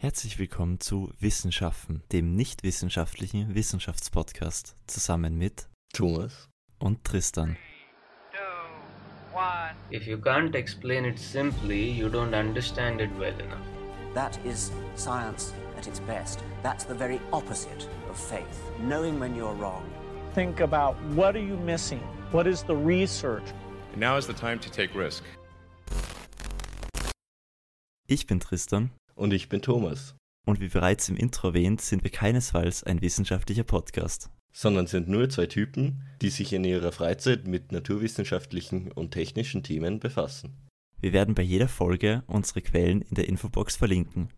Herzlich willkommen zu Wissenschaften, dem nicht wissenschaftlichen Wissenschaftspodcast, zusammen mit Thomas und Tristan. If you can't explain it simply, you don't understand it well enough. That is science at its best. That's the very opposite of faith. Knowing when you're wrong. Think about what are you missing? What is the research? Now is the time to take risk. Ich bin Tristan und ich bin Thomas. Und wie bereits im Intro erwähnt, sind wir keinesfalls ein wissenschaftlicher Podcast. Sondern sind nur zwei Typen, die sich in ihrer Freizeit mit naturwissenschaftlichen und technischen Themen befassen. Wir werden bei jeder Folge unsere Quellen in der Infobox verlinken.